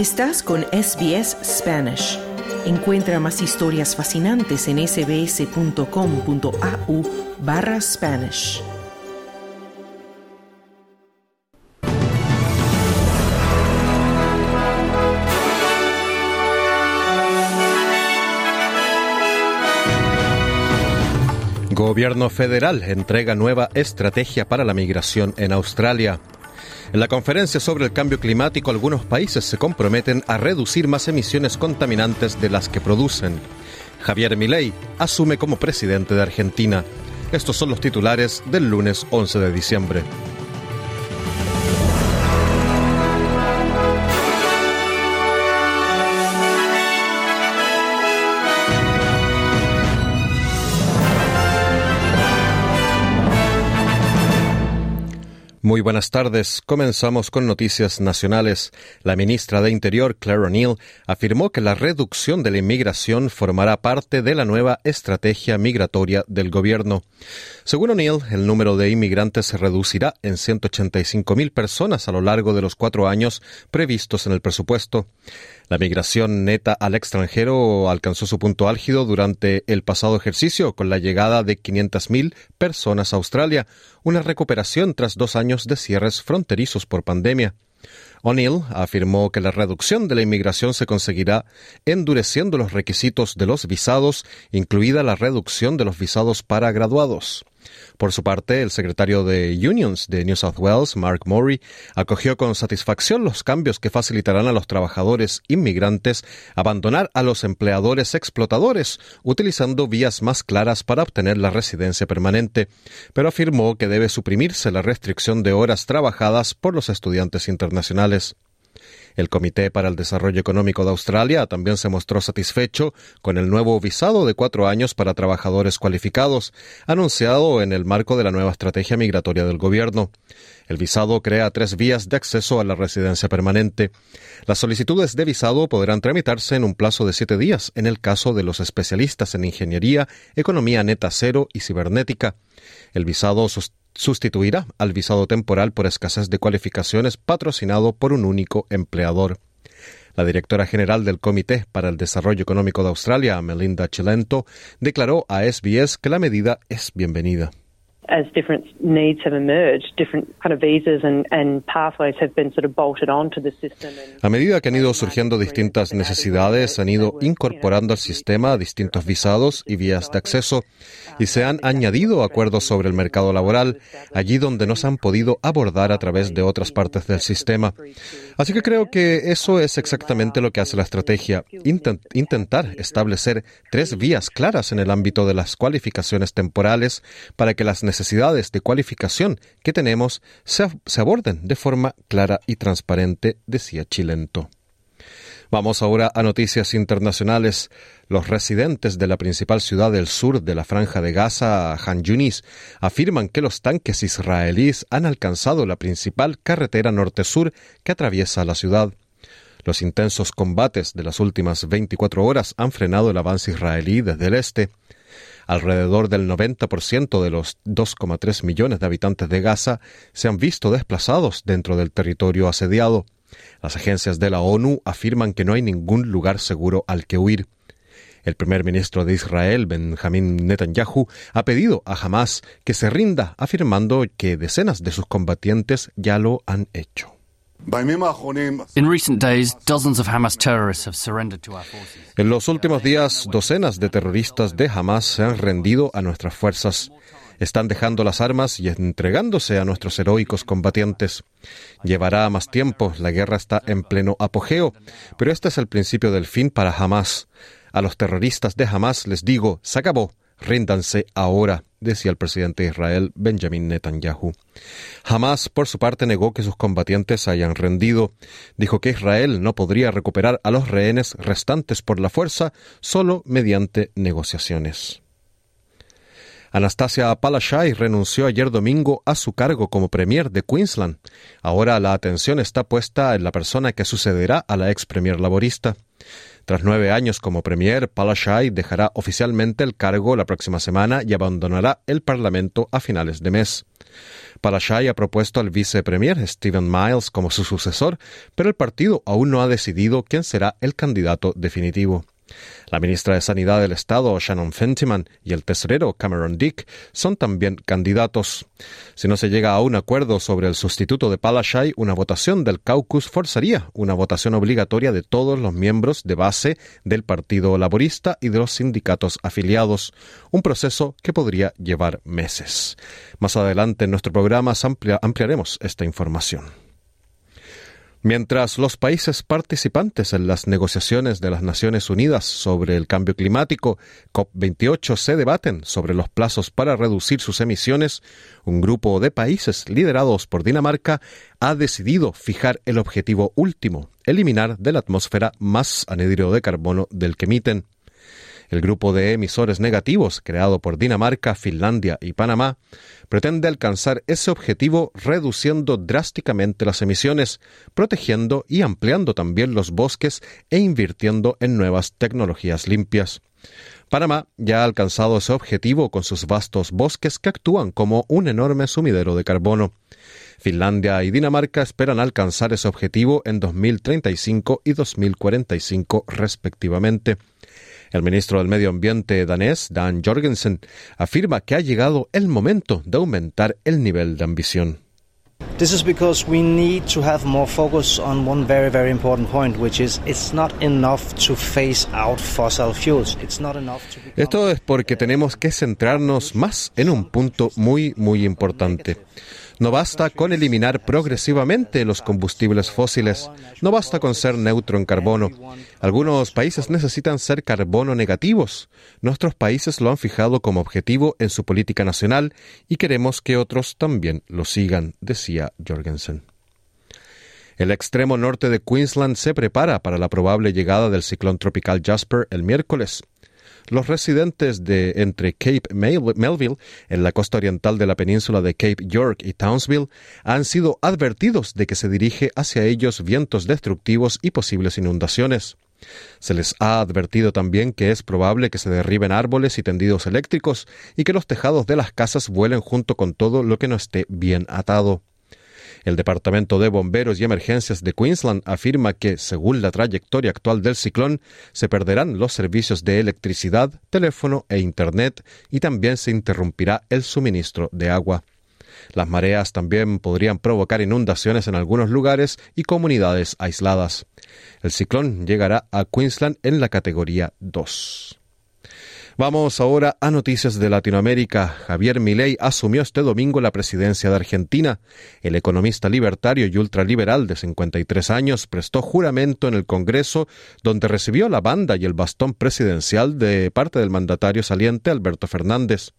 Estás con SBS Spanish. Encuentra más historias fascinantes en sbs.com.au barra Spanish. Gobierno federal entrega nueva estrategia para la migración en Australia. En la conferencia sobre el cambio climático, algunos países se comprometen a reducir más emisiones contaminantes de las que producen. Javier Milei asume como presidente de Argentina. Estos son los titulares del lunes 11 de diciembre. Muy buenas tardes. Comenzamos con noticias nacionales. La ministra de Interior, Claire O'Neill, afirmó que la reducción de la inmigración formará parte de la nueva estrategia migratoria del gobierno. Según O'Neill, el número de inmigrantes se reducirá en 185.000 personas a lo largo de los cuatro años previstos en el presupuesto. La migración neta al extranjero alcanzó su punto álgido durante el pasado ejercicio con la llegada de 500.000 personas a Australia, una recuperación tras dos años de cierres fronterizos por pandemia. O'Neill afirmó que la reducción de la inmigración se conseguirá endureciendo los requisitos de los visados, incluida la reducción de los visados para graduados. Por su parte, el secretario de Unions de New South Wales, Mark Murray, acogió con satisfacción los cambios que facilitarán a los trabajadores inmigrantes abandonar a los empleadores explotadores, utilizando vías más claras para obtener la residencia permanente, pero afirmó que debe suprimirse la restricción de horas trabajadas por los estudiantes internacionales. El Comité para el Desarrollo Económico de Australia también se mostró satisfecho con el nuevo visado de cuatro años para trabajadores cualificados, anunciado en el marco de la nueva estrategia migratoria del gobierno. El visado crea tres vías de acceso a la residencia permanente. Las solicitudes de visado podrán tramitarse en un plazo de siete días en el caso de los especialistas en ingeniería, economía neta cero y cibernética. El visado sustituirá al visado temporal por escasez de cualificaciones patrocinado por un único empleador. La directora general del Comité para el Desarrollo Económico de Australia, Melinda Chilento, declaró a SBS que la medida es bienvenida. A medida que han ido surgiendo distintas necesidades, han ido incorporando al sistema distintos visados y vías de acceso y se han añadido acuerdos sobre el mercado laboral allí donde no se han podido abordar a través de otras partes del sistema. Así que creo que eso es exactamente lo que hace la estrategia, intentar establecer tres vías claras en el ámbito de las cualificaciones temporales para que las necesidades de cualificación que tenemos se, se aborden de forma clara y transparente, decía Chilento. Vamos ahora a noticias internacionales. Los residentes de la principal ciudad del sur de la franja de Gaza, Han Yunis, afirman que los tanques israelíes han alcanzado la principal carretera norte-sur que atraviesa la ciudad. Los intensos combates de las últimas 24 horas han frenado el avance israelí desde el este. Alrededor del 90% de los 2,3 millones de habitantes de Gaza se han visto desplazados dentro del territorio asediado. Las agencias de la ONU afirman que no hay ningún lugar seguro al que huir. El primer ministro de Israel, Benjamin Netanyahu, ha pedido a Hamas que se rinda, afirmando que decenas de sus combatientes ya lo han hecho. En los últimos días, docenas de terroristas de Hamas se han rendido a nuestras fuerzas están dejando las armas y entregándose a nuestros heroicos combatientes. Llevará más tiempo, la guerra está en pleno apogeo, pero este es el principio del fin para Hamas. A los terroristas de Hamas les digo, se acabó, ríndanse ahora, decía el presidente de Israel, Benjamin Netanyahu. Hamas, por su parte, negó que sus combatientes hayan rendido. Dijo que Israel no podría recuperar a los rehenes restantes por la fuerza solo mediante negociaciones. Anastasia Palaszczuk renunció ayer domingo a su cargo como premier de Queensland. Ahora la atención está puesta en la persona que sucederá a la ex premier laborista. Tras nueve años como premier, Palaszczuk dejará oficialmente el cargo la próxima semana y abandonará el Parlamento a finales de mes. Palaszczuk ha propuesto al vicepremier Stephen Miles como su sucesor, pero el partido aún no ha decidido quién será el candidato definitivo. La ministra de Sanidad del Estado, Shannon Fentiman, y el tesorero Cameron Dick son también candidatos. Si no se llega a un acuerdo sobre el sustituto de Palaszczuk, una votación del caucus forzaría una votación obligatoria de todos los miembros de base del Partido Laborista y de los sindicatos afiliados, un proceso que podría llevar meses. Más adelante en nuestro programa ampliaremos esta información. Mientras los países participantes en las negociaciones de las Naciones Unidas sobre el cambio climático, COP28, se debaten sobre los plazos para reducir sus emisiones, un grupo de países liderados por Dinamarca ha decidido fijar el objetivo último, eliminar de la atmósfera más anhídrido de carbono del que emiten. El grupo de emisores negativos, creado por Dinamarca, Finlandia y Panamá, pretende alcanzar ese objetivo reduciendo drásticamente las emisiones, protegiendo y ampliando también los bosques e invirtiendo en nuevas tecnologías limpias. Panamá ya ha alcanzado ese objetivo con sus vastos bosques que actúan como un enorme sumidero de carbono. Finlandia y Dinamarca esperan alcanzar ese objetivo en 2035 y 2045 respectivamente. El ministro del Medio Ambiente danés, Dan Jorgensen, afirma que ha llegado el momento de aumentar el nivel de ambición. This is because we need to have more focus on one very, very important point, which is it's not enough to phase out fossil fuels. It's not enough to Esto es porque tenemos que centrarnos más en un punto muy, muy importante. No basta con eliminar progresivamente los combustibles fósiles, no basta con ser neutro en carbono. Algunos países necesitan ser carbono negativos. Nuestros países lo han fijado como objetivo en su política nacional y queremos que otros también lo sigan, decía Jorgensen. El extremo norte de Queensland se prepara para la probable llegada del ciclón tropical Jasper el miércoles. Los residentes de entre Cape Melville, en la costa oriental de la península de Cape York y Townsville, han sido advertidos de que se dirige hacia ellos vientos destructivos y posibles inundaciones. Se les ha advertido también que es probable que se derriben árboles y tendidos eléctricos y que los tejados de las casas vuelen junto con todo lo que no esté bien atado. El Departamento de Bomberos y Emergencias de Queensland afirma que, según la trayectoria actual del ciclón, se perderán los servicios de electricidad, teléfono e Internet y también se interrumpirá el suministro de agua. Las mareas también podrían provocar inundaciones en algunos lugares y comunidades aisladas. El ciclón llegará a Queensland en la categoría 2. Vamos ahora a noticias de Latinoamérica. Javier Milei asumió este domingo la presidencia de Argentina. El economista libertario y ultraliberal de 53 años prestó juramento en el Congreso, donde recibió la banda y el bastón presidencial de parte del mandatario saliente Alberto Fernández.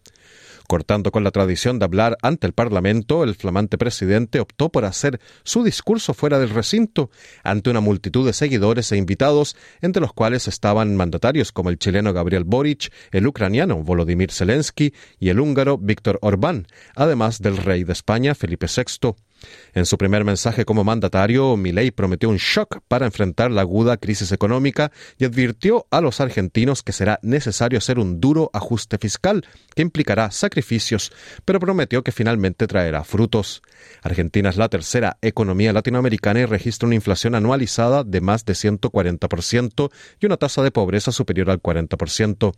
Cortando con la tradición de hablar ante el Parlamento, el flamante presidente optó por hacer su discurso fuera del recinto, ante una multitud de seguidores e invitados, entre los cuales estaban mandatarios como el chileno Gabriel Boric, el ucraniano Volodymyr Zelensky y el húngaro Víctor Orbán, además del rey de España Felipe VI. En su primer mensaje como mandatario, Milei prometió un shock para enfrentar la aguda crisis económica y advirtió a los argentinos que será necesario hacer un duro ajuste fiscal que implicará sacrificios, pero prometió que finalmente traerá frutos. Argentina es la tercera economía latinoamericana y registra una inflación anualizada de más de 140% y una tasa de pobreza superior al 40%.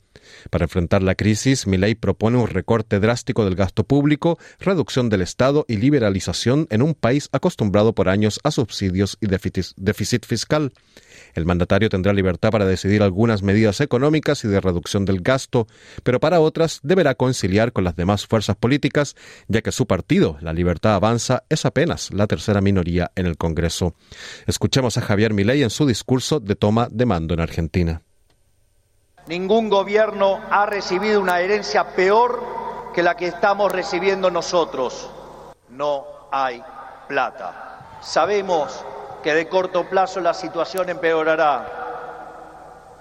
Para enfrentar la crisis, Milei propone un recorte drástico del gasto público, reducción del Estado y liberalización en un país acostumbrado por años a subsidios y déficit fiscal. El mandatario tendrá libertad para decidir algunas medidas económicas y de reducción del gasto, pero para otras deberá conciliar con las demás fuerzas políticas, ya que su partido, La Libertad Avanza, es apenas la tercera minoría en el Congreso. Escuchemos a Javier Milei en su discurso de toma de mando en Argentina. Ningún gobierno ha recibido una herencia peor que la que estamos recibiendo nosotros. No hay plata. Sabemos que de corto plazo la situación empeorará,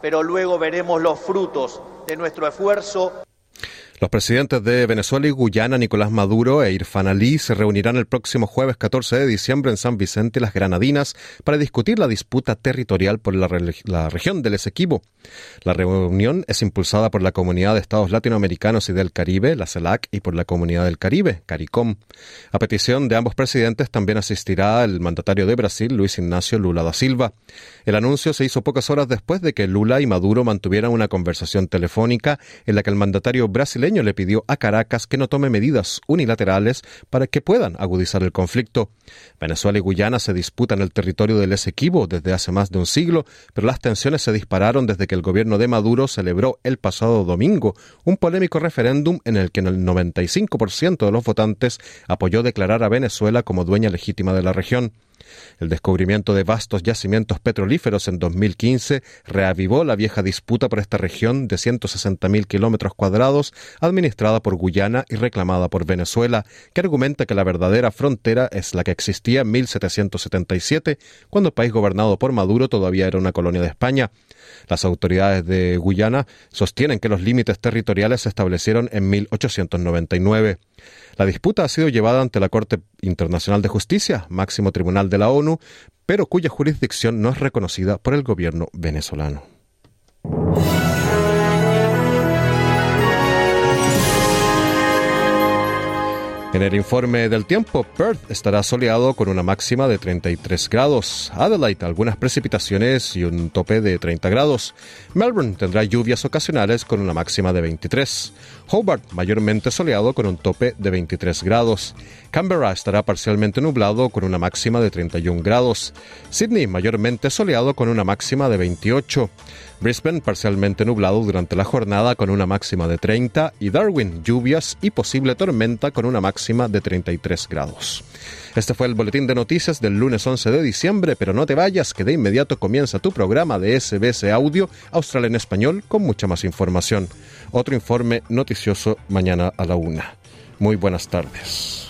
pero luego veremos los frutos de nuestro esfuerzo Los presidentes de Venezuela y Guyana, Nicolás Maduro e Irfan Ali, se reunirán el próximo jueves 14 de diciembre en San Vicente y las Granadinas para discutir la disputa territorial por la, la, región del Esequibo. La reunión es impulsada por la Comunidad de Estados Latinoamericanos y del Caribe, la CELAC, y por la Comunidad del Caribe, CARICOM. A petición de ambos presidentes también asistirá el mandatario de Brasil, Luis Ignacio Lula da Silva. El anuncio se hizo pocas horas después de que Lula y Maduro mantuvieran una conversación telefónica en la que el mandatario brasileño le pidió a Caracas que no tome medidas unilaterales para que puedan agudizar el conflicto. Venezuela y Guyana se disputan el territorio del Esequibo desde hace más de un siglo, pero las tensiones se dispararon desde que el gobierno de Maduro celebró el pasado domingo un polémico referéndum en el que el 95% de los votantes apoyó declarar a Venezuela como dueña legítima de la región. El descubrimiento de vastos yacimientos petrolíferos en 2015 reavivó la vieja disputa por esta región de 160.000 kilómetros cuadrados administrada por Guyana y reclamada por Venezuela, que argumenta que la verdadera frontera es la que existía en 1777, cuando el país gobernado por Maduro todavía era una colonia de España. Las autoridades de Guyana sostienen que los límites territoriales se establecieron en 1899. La disputa ha sido llevada ante la Corte Internacional de Justicia, máximo tribunal de la ONU, pero cuya jurisdicción no es reconocida por el gobierno venezolano. En el informe del tiempo, Perth estará soleado con una máxima de 33 grados. Adelaide, algunas precipitaciones y un tope de 30 grados. Melbourne tendrá lluvias ocasionales con una máxima de 23. Hobart, mayormente soleado con un tope de 23 grados. Canberra estará parcialmente nublado con una máxima de 31 grados. Sydney, mayormente soleado con una máxima de 28. Brisbane parcialmente nublado durante la jornada con una máxima de 30 y Darwin lluvias y posible tormenta con una máxima de 33 grados. Este fue el boletín de noticias del lunes 11 de diciembre, pero no te vayas que de inmediato comienza tu programa de SBS Audio Australia en Español con mucha más información. Otro informe noticioso mañana a la una. Muy buenas tardes.